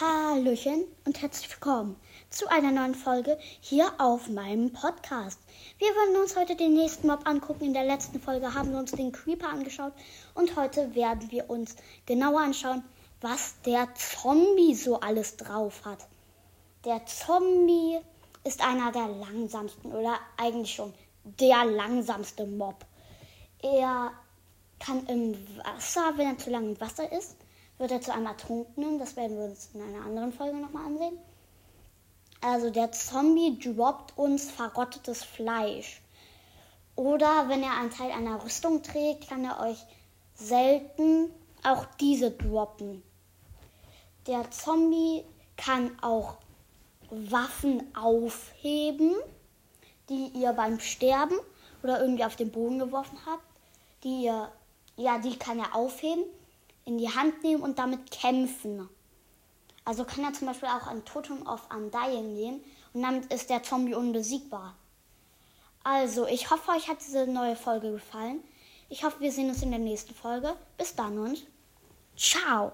Hallöchen und herzlich willkommen zu einer neuen Folge hier auf meinem Podcast. Wir wollen uns heute den nächsten Mob angucken. In der letzten Folge haben wir uns den Creeper angeschaut und heute werden wir uns genauer anschauen, was der Zombie so alles drauf hat. Der Zombie ist einer der langsamsten oder eigentlich schon der langsamste Mob. Er kann im Wasser, wenn er zu lange im Wasser ist, wird er zu einem Ertrunkenen. Das werden wir uns in einer anderen Folge nochmal ansehen. Also der Zombie droppt uns verrottetes Fleisch. Oder wenn er einen Teil einer Rüstung trägt, kann er euch selten auch diese droppen. Der Zombie kann auch Waffen aufheben, die ihr beim Sterben oder irgendwie auf den Boden geworfen habt. Die ihr, ja, die kann er aufheben, in die Hand nehmen und damit kämpfen. Also kann er zum Beispiel auch an Totem of Undying gehen und damit ist der Zombie unbesiegbar. Also, ich hoffe, euch hat diese neue Folge gefallen. Ich hoffe, wir sehen uns in der nächsten Folge. Bis dann und ciao!